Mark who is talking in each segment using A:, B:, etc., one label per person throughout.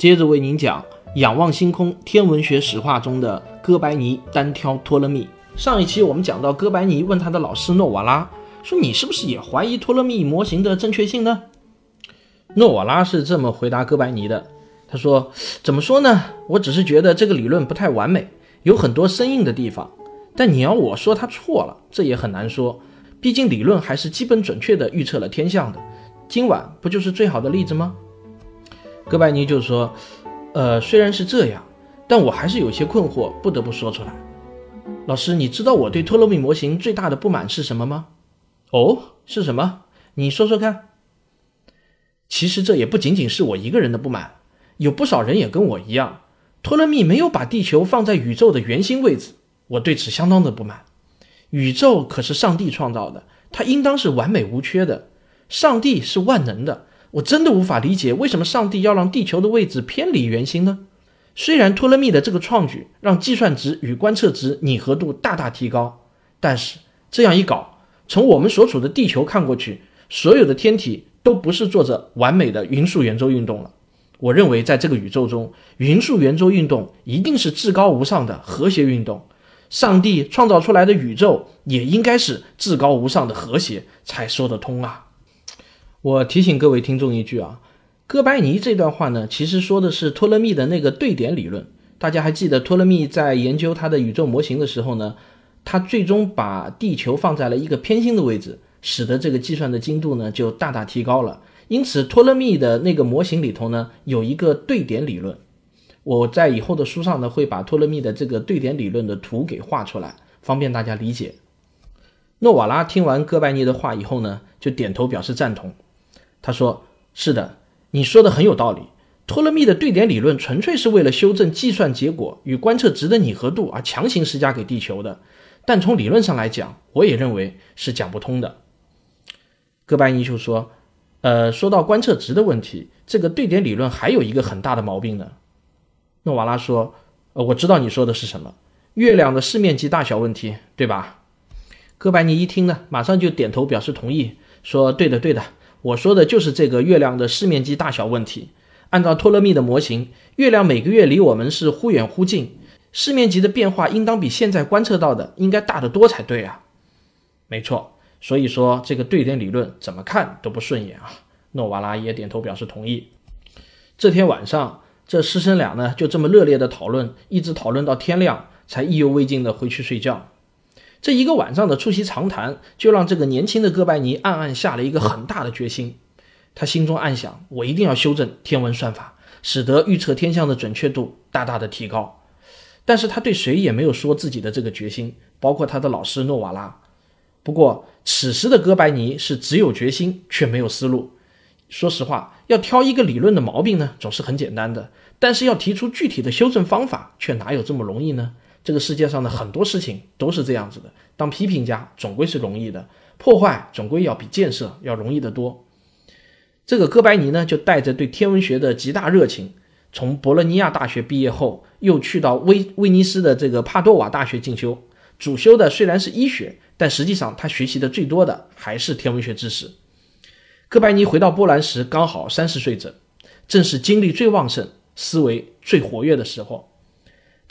A: 接着为您讲《仰望星空：天文学史话》中的哥白尼单挑托勒密。上一期我们讲到，哥白尼问他的老师诺瓦拉说：“你是不是也怀疑托勒密模型的正确性呢？”诺瓦拉是这么回答哥白尼的：“他说，怎么说呢？我只是觉得这个理论不太完美，有很多生硬的地方。但你要我说他错了，这也很难说。毕竟理论还是基本准确的预测了天象的。今晚不就是最好的例子吗？”哥白尼就说：“呃，虽然是这样，但我还是有些困惑，不得不说出来。老师，你知道我对托勒密模型最大的不满是什么吗？哦，是什么？你说说看。其实这也不仅仅是我一个人的不满，有不少人也跟我一样，托勒密没有把地球放在宇宙的圆心位置，我对此相当的不满。宇宙可是上帝创造的，它应当是完美无缺的，上帝是万能的。”我真的无法理解为什么上帝要让地球的位置偏离圆心呢？虽然托勒密的这个创举让计算值与观测值拟合度大大提高，但是这样一搞，从我们所处的地球看过去，所有的天体都不是做着完美的匀速圆周运动了。我认为在这个宇宙中，匀速圆周运动一定是至高无上的和谐运动，上帝创造出来的宇宙也应该是至高无上的和谐才说得通啊。我提醒各位听众一句啊，哥白尼这段话呢，其实说的是托勒密的那个对点理论。大家还记得托勒密在研究他的宇宙模型的时候呢，他最终把地球放在了一个偏心的位置，使得这个计算的精度呢就大大提高了。因此，托勒密的那个模型里头呢有一个对点理论。我在以后的书上呢会把托勒密的这个对点理论的图给画出来，方便大家理解。诺瓦拉听完哥白尼的话以后呢，就点头表示赞同。他说：“是的，你说的很有道理。托勒密的对点理论纯粹是为了修正计算结果与观测值的拟合度而强行施加给地球的。但从理论上来讲，我也认为是讲不通的。”哥白尼就说：“呃，说到观测值的问题，这个对点理论还有一个很大的毛病呢。”诺瓦拉说：“呃，我知道你说的是什么，月亮的视面积大小问题，对吧？”哥白尼一听呢，马上就点头表示同意，说：“对的，对的。”我说的就是这个月亮的视面积大小问题。按照托勒密的模型，月亮每个月离我们是忽远忽近，视面积的变化应当比现在观测到的应该大得多才对啊。没错，所以说这个对点理论怎么看都不顺眼啊。诺瓦拉也点头表示同意。这天晚上，这师生俩呢就这么热烈的讨论，一直讨论到天亮，才意犹未尽的回去睡觉。这一个晚上的促膝长谈，就让这个年轻的哥白尼暗暗下了一个很大的决心。他心中暗想：我一定要修正天文算法，使得预测天象的准确度大大的提高。但是他对谁也没有说自己的这个决心，包括他的老师诺瓦拉。不过此时的哥白尼是只有决心却没有思路。说实话，要挑一个理论的毛病呢，总是很简单的；但是要提出具体的修正方法，却哪有这么容易呢？这个世界上的很多事情都是这样子的，当批评家总归是容易的，破坏总归要比建设要容易得多。这个哥白尼呢，就带着对天文学的极大热情，从博洛尼亚大学毕业后，又去到威威尼斯的这个帕多瓦大学进修，主修的虽然是医学，但实际上他学习的最多的还是天文学知识。哥白尼回到波兰时刚好三十岁整，正是精力最旺盛、思维最活跃的时候。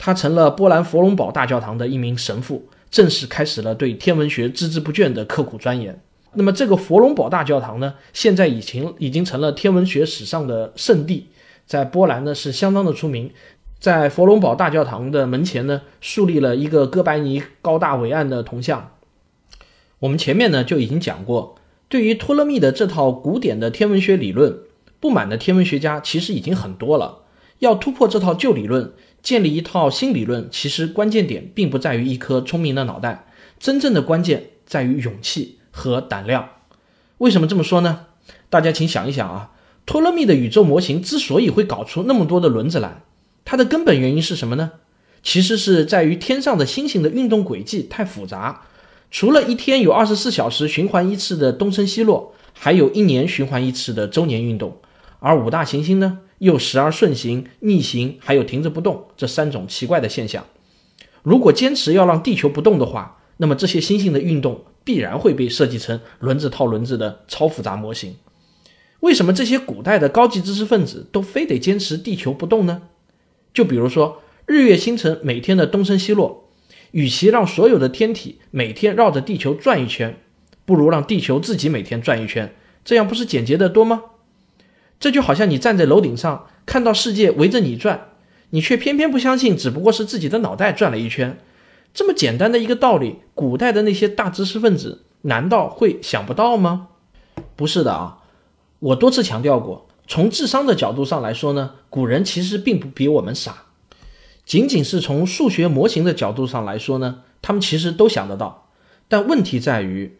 A: 他成了波兰佛隆堡大教堂的一名神父，正式开始了对天文学孜孜不倦的刻苦钻研。那么，这个佛隆堡大教堂呢，现在已经已经成了天文学史上的圣地，在波兰呢是相当的出名。在佛隆堡大教堂的门前呢，树立了一个哥白尼高大伟岸的铜像。我们前面呢就已经讲过，对于托勒密的这套古典的天文学理论，不满的天文学家其实已经很多了。要突破这套旧理论。建立一套新理论，其实关键点并不在于一颗聪明的脑袋，真正的关键在于勇气和胆量。为什么这么说呢？大家请想一想啊，托勒密的宇宙模型之所以会搞出那么多的轮子来，它的根本原因是什么呢？其实是在于天上的星星的运动轨迹太复杂。除了一天有二十四小时循环一次的东升西落，还有一年循环一次的周年运动。而五大行星呢，又时而顺行、逆行，还有停着不动这三种奇怪的现象。如果坚持要让地球不动的话，那么这些星星的运动必然会被设计成轮子套轮子的超复杂模型。为什么这些古代的高级知识分子都非得坚持地球不动呢？就比如说日月星辰每天的东升西落。与其让所有的天体每天绕着地球转一圈，不如让地球自己每天转一圈，这样不是简洁的多吗？这就好像你站在楼顶上看到世界围着你转，你却偏偏不相信，只不过是自己的脑袋转了一圈。这么简单的一个道理，古代的那些大知识分子难道会想不到吗？不是的啊，我多次强调过，从智商的角度上来说呢，古人其实并不比我们傻。仅仅是从数学模型的角度上来说呢，他们其实都想得到。但问题在于，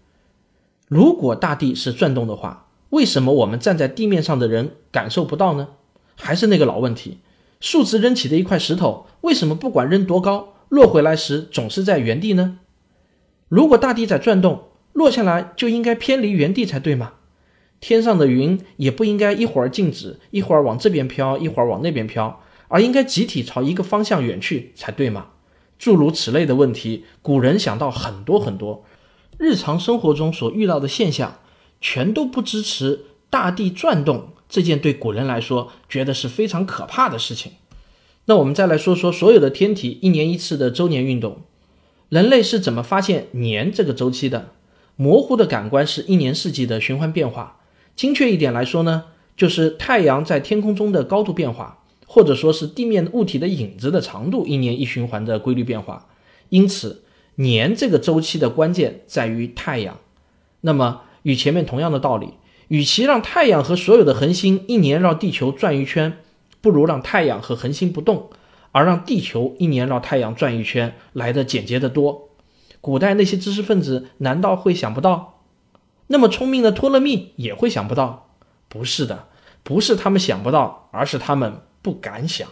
A: 如果大地是转动的话，为什么我们站在地面上的人感受不到呢？还是那个老问题，数次扔起的一块石头，为什么不管扔多高，落回来时总是在原地呢？如果大地在转动，落下来就应该偏离原地才对吗？天上的云也不应该一会儿静止，一会儿往这边飘，一会儿往那边飘。而应该集体朝一个方向远去才对吗？诸如此类的问题，古人想到很多很多。日常生活中所遇到的现象，全都不支持大地转动这件对古人来说觉得是非常可怕的事情。那我们再来说说所有的天体一年一次的周年运动，人类是怎么发现年这个周期的？模糊的感官是一年四季的循环变化。精确一点来说呢，就是太阳在天空中的高度变化。或者说是地面物体的影子的长度一年一循环的规律变化，因此年这个周期的关键在于太阳。那么与前面同样的道理，与其让太阳和所有的恒星一年绕地球转一圈，不如让太阳和恒星不动，而让地球一年绕太阳转一圈来的简洁得多。古代那些知识分子难道会想不到？那么聪明的托勒密也会想不到？不是的，不是他们想不到，而是他们。不敢想，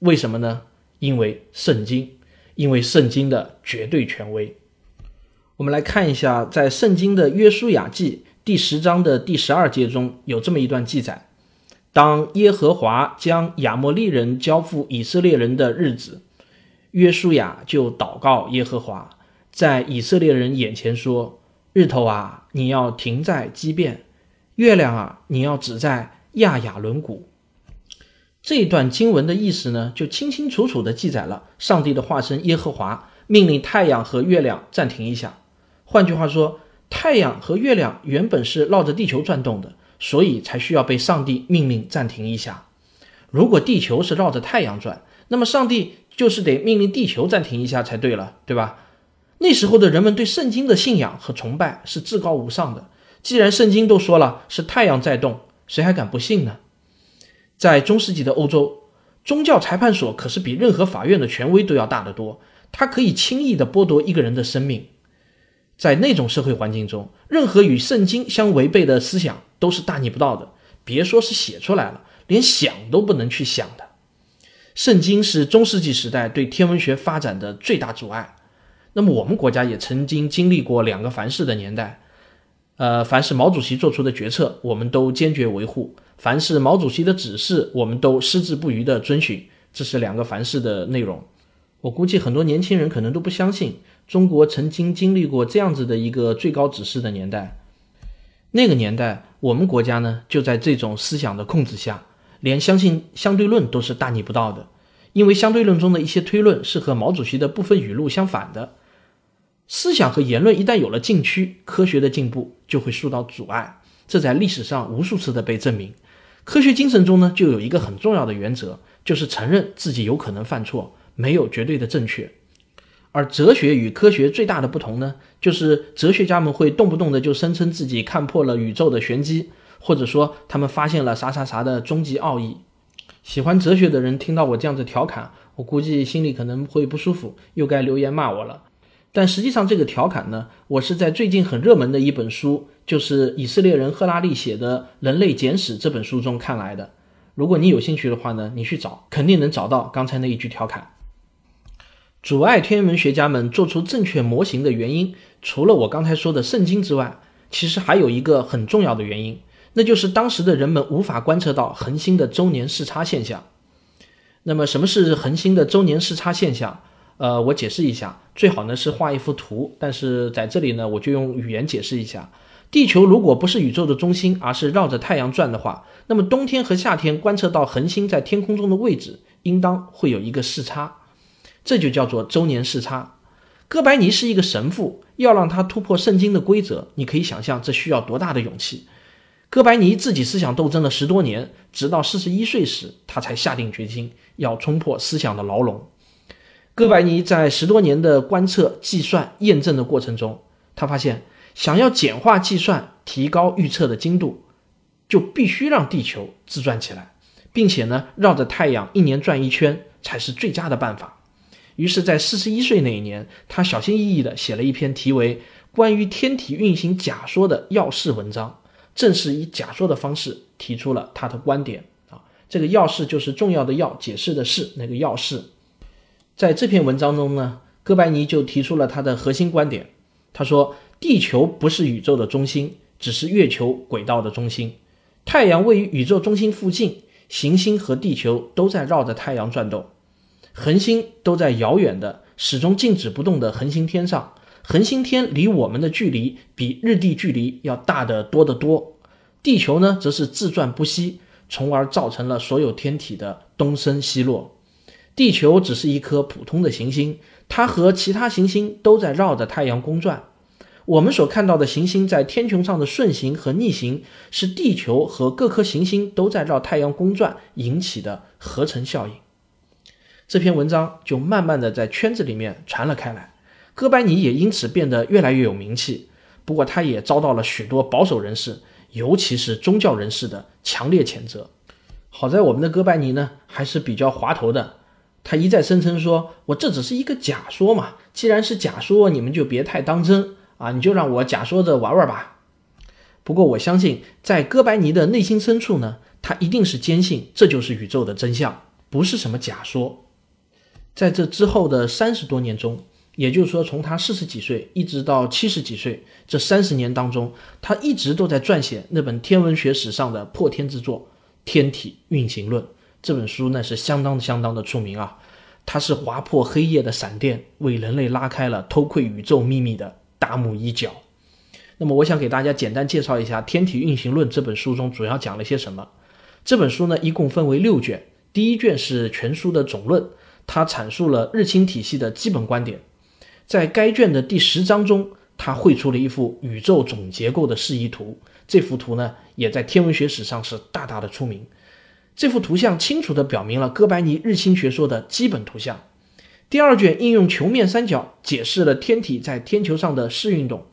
A: 为什么呢？因为圣经，因为圣经的绝对权威。我们来看一下，在圣经的约书亚记第十章的第十二节中有这么一段记载：当耶和华将亚摩利人交付以色列人的日子，约书亚就祷告耶和华，在以色列人眼前说：“日头啊，你要停在基变；月亮啊，你要止在亚雅伦谷。”这一段经文的意思呢，就清清楚楚地记载了上帝的化身耶和华命令太阳和月亮暂停一下。换句话说，太阳和月亮原本是绕着地球转动的，所以才需要被上帝命令暂停一下。如果地球是绕着太阳转，那么上帝就是得命令地球暂停一下才对了，对吧？那时候的人们对圣经的信仰和崇拜是至高无上的。既然圣经都说了是太阳在动，谁还敢不信呢？在中世纪的欧洲，宗教裁判所可是比任何法院的权威都要大得多。它可以轻易地剥夺一个人的生命。在那种社会环境中，任何与圣经相违背的思想都是大逆不道的。别说是写出来了，连想都不能去想的。圣经是中世纪时代对天文学发展的最大阻碍。那么，我们国家也曾经经历过两个凡是的年代。呃，凡是毛主席做出的决策，我们都坚决维护。凡是毛主席的指示，我们都矢志不渝地遵循。这是两个凡是的内容。我估计很多年轻人可能都不相信，中国曾经经历过这样子的一个最高指示的年代。那个年代，我们国家呢就在这种思想的控制下，连相信相对论都是大逆不道的，因为相对论中的一些推论是和毛主席的部分语录相反的。思想和言论一旦有了禁区，科学的进步就会受到阻碍。这在历史上无数次的被证明。科学精神中呢，就有一个很重要的原则，就是承认自己有可能犯错，没有绝对的正确。而哲学与科学最大的不同呢，就是哲学家们会动不动的就声称自己看破了宇宙的玄机，或者说他们发现了啥啥啥的终极奥义。喜欢哲学的人听到我这样子调侃，我估计心里可能会不舒服，又该留言骂我了。但实际上这个调侃呢，我是在最近很热门的一本书，就是以色列人赫拉利写的《人类简史》这本书中看来的。如果你有兴趣的话呢，你去找，肯定能找到刚才那一句调侃。阻碍天文学家们做出正确模型的原因，除了我刚才说的圣经之外，其实还有一个很重要的原因，那就是当时的人们无法观测到恒星的周年视差现象。那么，什么是恒星的周年视差现象？呃，我解释一下，最好呢是画一幅图，但是在这里呢，我就用语言解释一下。地球如果不是宇宙的中心，而是绕着太阳转的话，那么冬天和夏天观测到恒星在天空中的位置，应当会有一个视差，这就叫做周年视差。哥白尼是一个神父，要让他突破圣经的规则，你可以想象这需要多大的勇气。哥白尼自己思想斗争了十多年，直到四十一岁时，他才下定决心要冲破思想的牢笼。哥白尼在十多年的观测、计算、验证的过程中，他发现，想要简化计算、提高预测的精度，就必须让地球自转起来，并且呢，绕着太阳一年转一圈才是最佳的办法。于是，在四十一岁那一年，他小心翼翼地写了一篇题为《关于天体运行假说的要事》文章，正是以假说的方式提出了他的观点啊。这个要事就是重要的要，解释的是那个要事。在这篇文章中呢，哥白尼就提出了他的核心观点。他说，地球不是宇宙的中心，只是月球轨道的中心。太阳位于宇宙中心附近，行星和地球都在绕着太阳转动，恒星都在遥远的、始终静止不动的恒星天上。恒星天离我们的距离比日地距离要大得多得多。地球呢，则是自转不息，从而造成了所有天体的东升西落。地球只是一颗普通的行星，它和其他行星都在绕着太阳公转。我们所看到的行星在天穹上的顺行和逆行，是地球和各颗行星都在绕太阳公转引起的合成效应。这篇文章就慢慢的在圈子里面传了开来，哥白尼也因此变得越来越有名气。不过，他也遭到了许多保守人士，尤其是宗教人士的强烈谴责。好在我们的哥白尼呢，还是比较滑头的。他一再声称说：“我这只是一个假说嘛，既然是假说，你们就别太当真啊，你就让我假说着玩玩吧。”不过我相信，在哥白尼的内心深处呢，他一定是坚信这就是宇宙的真相，不是什么假说。在这之后的三十多年中，也就是说，从他四十几岁一直到七十几岁这三十年当中，他一直都在撰写那本天文学史上的破天之作《天体运行论》。这本书那是相当相当的出名啊，它是划破黑夜的闪电，为人类拉开了偷窥宇宙秘密的大幕一角。那么，我想给大家简单介绍一下《天体运行论》这本书中主要讲了些什么。这本书呢一共分为六卷，第一卷是全书的总论，他阐述了日心体系的基本观点。在该卷的第十章中，他绘出了一幅宇宙总结构的示意图，这幅图呢也在天文学史上是大大的出名。这幅图像清楚地表明了哥白尼日心学说的基本图像。第二卷应用球面三角解释了天体在天球上的视运动。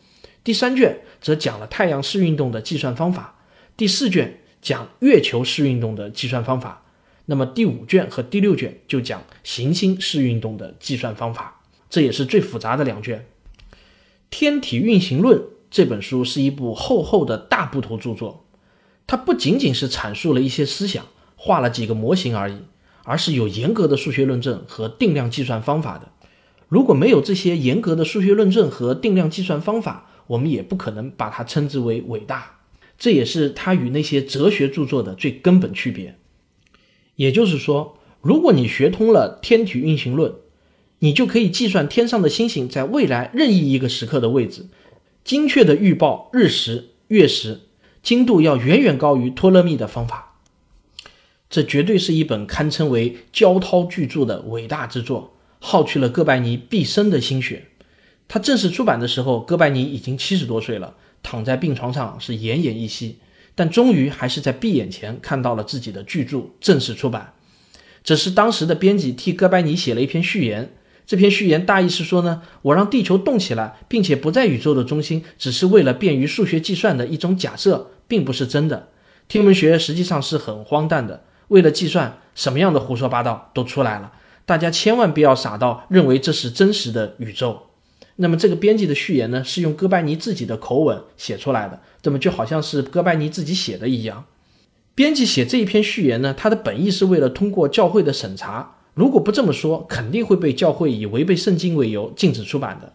A: 第三卷则讲了太阳视运动的计算方法。第四卷讲月球视运动的计算方法。那么第五卷和第六卷就讲行星式运动的计算方法。这也是最复杂的两卷。《天体运行论》这本书是一部厚厚的大部头著作，它不仅仅是阐述了一些思想。画了几个模型而已，而是有严格的数学论证和定量计算方法的。如果没有这些严格的数学论证和定量计算方法，我们也不可能把它称之为伟大。这也是它与那些哲学著作的最根本区别。也就是说，如果你学通了天体运行论，你就可以计算天上的星星在未来任意一个时刻的位置，精确的预报日食、月食，精度要远远高于托勒密的方法。这绝对是一本堪称为焦涛巨著的伟大之作，耗去了哥白尼毕生的心血。他正式出版的时候，哥白尼已经七十多岁了，躺在病床上是奄奄一息，但终于还是在闭眼前看到了自己的巨著正式出版。只是当时的编辑替哥白尼写了一篇序言，这篇序言大意是说呢，我让地球动起来，并且不在宇宙的中心，只是为了便于数学计算的一种假设，并不是真的。天文学实际上是很荒诞的。为了计算，什么样的胡说八道都出来了。大家千万不要傻到认为这是真实的宇宙。那么这个编辑的序言呢，是用哥白尼自己的口吻写出来的，这么就好像是哥白尼自己写的一样。编辑写这一篇序言呢，他的本意是为了通过教会的审查，如果不这么说，肯定会被教会以违背圣经为由禁止出版的。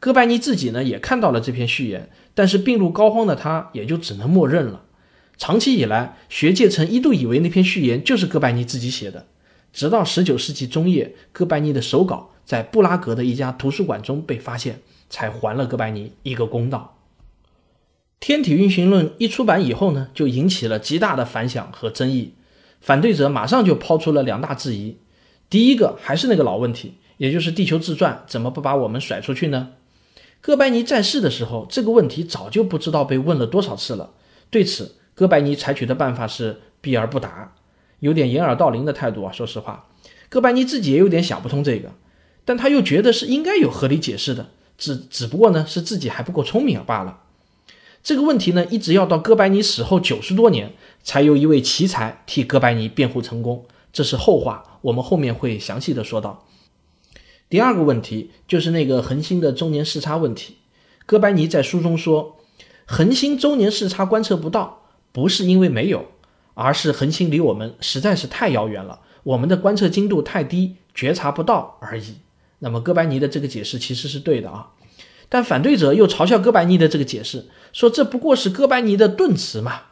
A: 哥白尼自己呢也看到了这篇序言，但是病入膏肓的他也就只能默认了。长期以来，学界曾一度以为那篇序言就是哥白尼自己写的，直到19世纪中叶，哥白尼的手稿在布拉格的一家图书馆中被发现，才还了哥白尼一个公道。天体运行论一出版以后呢，就引起了极大的反响和争议。反对者马上就抛出了两大质疑：第一个还是那个老问题，也就是地球自转怎么不把我们甩出去呢？哥白尼在世的时候，这个问题早就不知道被问了多少次了。对此，哥白尼采取的办法是避而不答，有点掩耳盗铃的态度啊。说实话，哥白尼自己也有点想不通这个，但他又觉得是应该有合理解释的，只只不过呢是自己还不够聪明罢了。这个问题呢，一直要到哥白尼死后九十多年，才有一位奇才替哥白尼辩护成功。这是后话，我们后面会详细的说到。第二个问题就是那个恒星的周年视差问题。哥白尼在书中说，恒星周年视差观测不到，不是因为没有，而是恒星离我们实在是太遥远了，我们的观测精度太低，觉察不到而已。那么哥白尼的这个解释其实是对的啊。但反对者又嘲笑哥白尼的这个解释，说这不过是哥白尼的顿词嘛。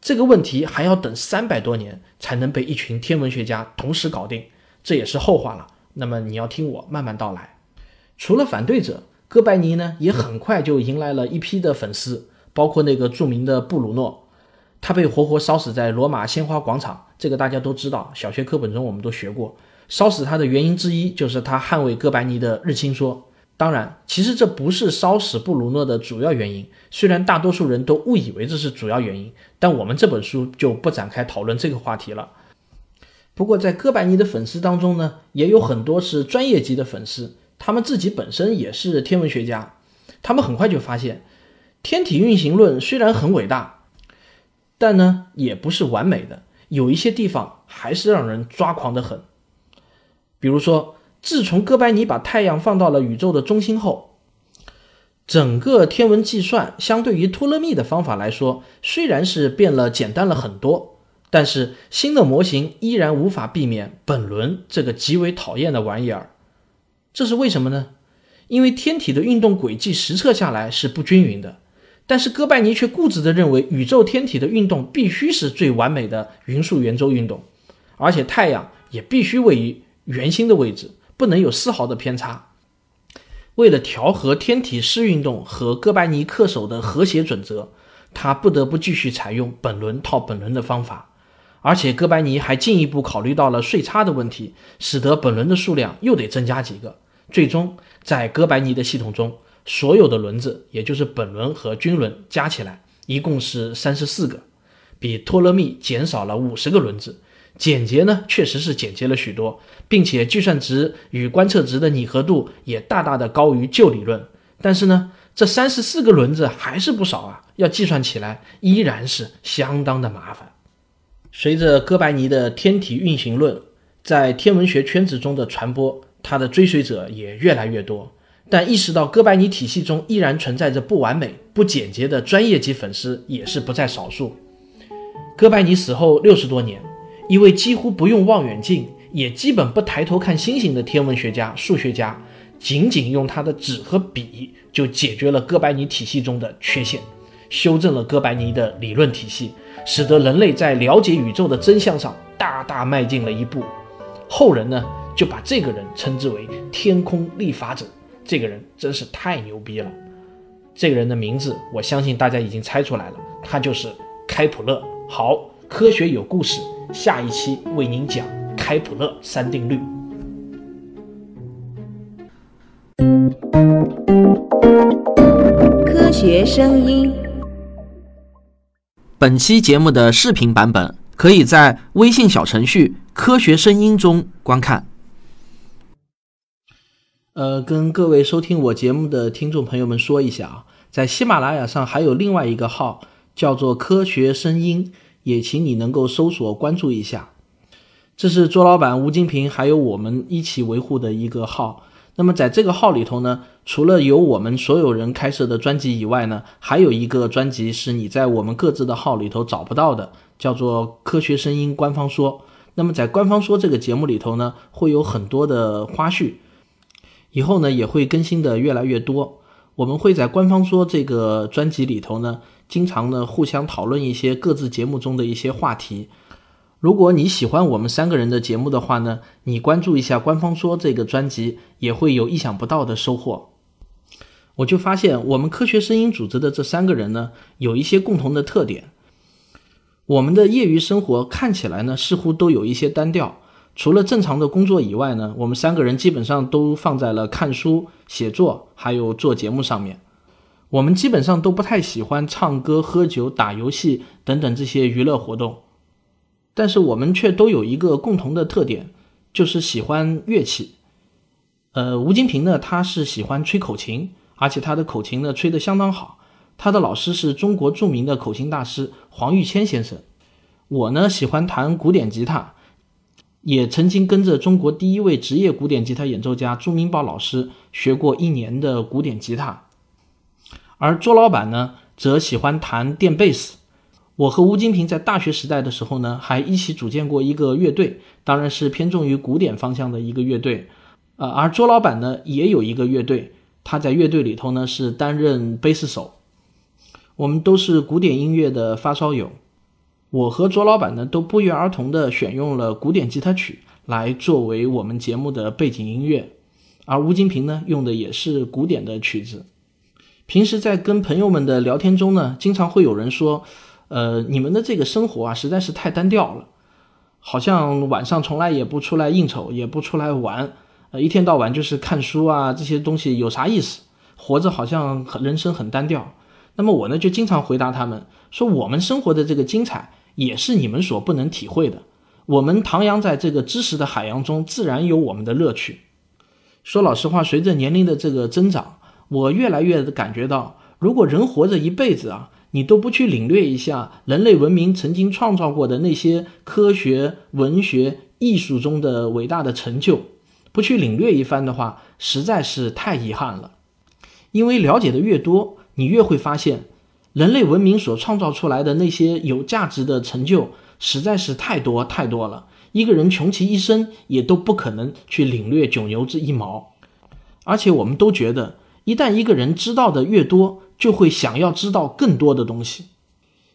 A: 这个问题还要等三百多年才能被一群天文学家同时搞定，这也是后话了。那么你要听我慢慢道来。除了反对者，哥白尼呢也很快就迎来了一批的粉丝，包括那个著名的布鲁诺，他被活活烧死在罗马鲜花广场。这个大家都知道，小学课本中我们都学过。烧死他的原因之一就是他捍卫哥白尼的日心说。当然，其实这不是烧死布鲁诺的主要原因。虽然大多数人都误以为这是主要原因，但我们这本书就不展开讨论这个话题了。不过，在哥白尼的粉丝当中呢，也有很多是专业级的粉丝，他们自己本身也是天文学家。他们很快就发现，天体运行论虽然很伟大，但呢也不是完美的，有一些地方还是让人抓狂的很。比如说。自从哥白尼把太阳放到了宇宙的中心后，整个天文计算相对于托勒密的方法来说，虽然是变了简单了很多，但是新的模型依然无法避免本轮这个极为讨厌的玩意儿。这是为什么呢？因为天体的运动轨迹实测下来是不均匀的，但是哥白尼却固执地认为宇宙天体的运动必须是最完美的匀速圆周运动，而且太阳也必须位于圆心的位置。不能有丝毫的偏差。为了调和天体视运动和哥白尼恪守的和谐准则，他不得不继续采用本轮套本轮的方法。而且哥白尼还进一步考虑到了岁差的问题，使得本轮的数量又得增加几个。最终，在哥白尼的系统中，所有的轮子，也就是本轮和均轮加起来，一共是三十四个，比托勒密减少了五十个轮子。简洁呢，确实是简洁了许多，并且计算值与观测值的拟合度也大大的高于旧理论。但是呢，这三十四个轮子还是不少啊，要计算起来依然是相当的麻烦。随着哥白尼的天体运行论在天文学圈子中的传播，他的追随者也越来越多。但意识到哥白尼体系中依然存在着不完美、不简洁的专业级粉丝也是不在少数。哥白尼死后六十多年。一位几乎不用望远镜，也基本不抬头看星星的天文学家、数学家，仅仅用他的纸和笔就解决了哥白尼体系中的缺陷，修正了哥白尼的理论体系，使得人类在了解宇宙的真相上大大迈进了一步。后人呢，就把这个人称之为“天空立法者”。这个人真是太牛逼了。这个人的名字，我相信大家已经猜出来了，他就是开普勒。好。科学有故事，下一期为您讲开普勒三定律。
B: 科学声音。
A: 本期节目的视频版本可以在微信小程序“科学声音”中观看。呃，跟各位收听我节目的听众朋友们说一下啊，在喜马拉雅上还有另外一个号，叫做“科学声音”。也请你能够搜索关注一下，这是卓老板、吴金平还有我们一起维护的一个号。那么在这个号里头呢，除了有我们所有人开设的专辑以外呢，还有一个专辑是你在我们各自的号里头找不到的，叫做《科学声音官方说》。那么在《官方说》这个节目里头呢，会有很多的花絮，以后呢也会更新的越来越多。我们会在《官方说》这个专辑里头呢，经常呢互相讨论一些各自节目中的一些话题。如果你喜欢我们三个人的节目的话呢，你关注一下《官方说》这个专辑，也会有意想不到的收获。我就发现，我们科学声音组织的这三个人呢，有一些共同的特点。我们的业余生活看起来呢，似乎都有一些单调。除了正常的工作以外呢，我们三个人基本上都放在了看书、写作还有做节目上面。我们基本上都不太喜欢唱歌、喝酒、打游戏等等这些娱乐活动。但是我们却都有一个共同的特点，就是喜欢乐器。呃，吴金平呢，他是喜欢吹口琴，而且他的口琴呢吹得相当好。他的老师是中国著名的口琴大师黄玉谦先生。我呢喜欢弹古典吉他，也曾经跟着中国第一位职业古典吉他演奏家朱明宝老师学过一年的古典吉他。而卓老板呢，则喜欢弹电贝斯。我和吴金平在大学时代的时候呢，还一起组建过一个乐队，当然是偏重于古典方向的一个乐队。呃，而卓老板呢，也有一个乐队，他在乐队里头呢是担任贝斯手。我们都是古典音乐的发烧友，我和卓老板呢都不约而同的选用了古典吉他曲来作为我们节目的背景音乐，而吴金平呢用的也是古典的曲子。平时在跟朋友们的聊天中呢，经常会有人说。呃，你们的这个生活啊，实在是太单调了，好像晚上从来也不出来应酬，也不出来玩，呃，一天到晚就是看书啊，这些东西有啥意思？活着好像很人生很单调。那么我呢，就经常回答他们说，我们生活的这个精彩，也是你们所不能体会的。我们徜徉在这个知识的海洋中，自然有我们的乐趣。说老实话，随着年龄的这个增长，我越来越感觉到，如果人活着一辈子啊。你都不去领略一下人类文明曾经创造过的那些科学、文学、艺术中的伟大的成就，不去领略一番的话，实在是太遗憾了。因为了解的越多，你越会发现，人类文明所创造出来的那些有价值的成就，实在是太多太多了。一个人穷其一生也都不可能去领略九牛之一毛。而且我们都觉得，一旦一个人知道的越多，就会想要知道更多的东西。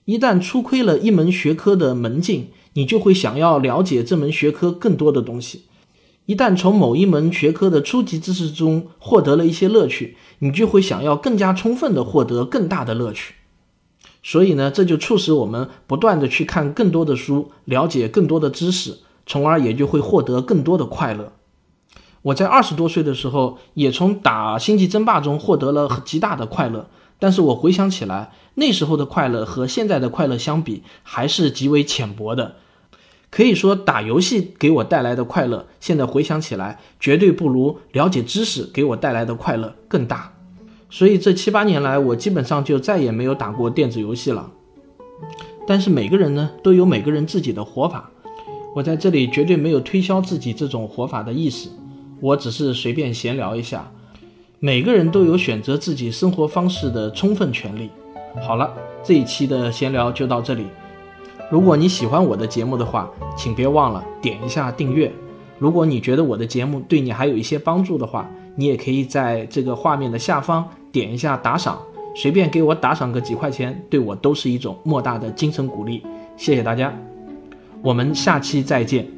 A: 一旦初窥了一门学科的门径，你就会想要了解这门学科更多的东西。一旦从某一门学科的初级知识中获得了一些乐趣，你就会想要更加充分的获得更大的乐趣。所以呢，这就促使我们不断的去看更多的书，了解更多的知识，从而也就会获得更多的快乐。我在二十多岁的时候，也从打星际争霸中获得了极大的快乐。但是我回想起来，那时候的快乐和现在的快乐相比，还是极为浅薄的。可以说，打游戏给我带来的快乐，现在回想起来，绝对不如了解知识给我带来的快乐更大。所以这七八年来，我基本上就再也没有打过电子游戏了。但是每个人呢，都有每个人自己的活法。我在这里绝对没有推销自己这种活法的意思，我只是随便闲聊一下。每个人都有选择自己生活方式的充分权利。好了，这一期的闲聊就到这里。如果你喜欢我的节目的话，请别忘了点一下订阅。如果你觉得我的节目对你还有一些帮助的话，你也可以在这个画面的下方点一下打赏，随便给我打赏个几块钱，对我都是一种莫大的精神鼓励。谢谢大家，我们下期再见。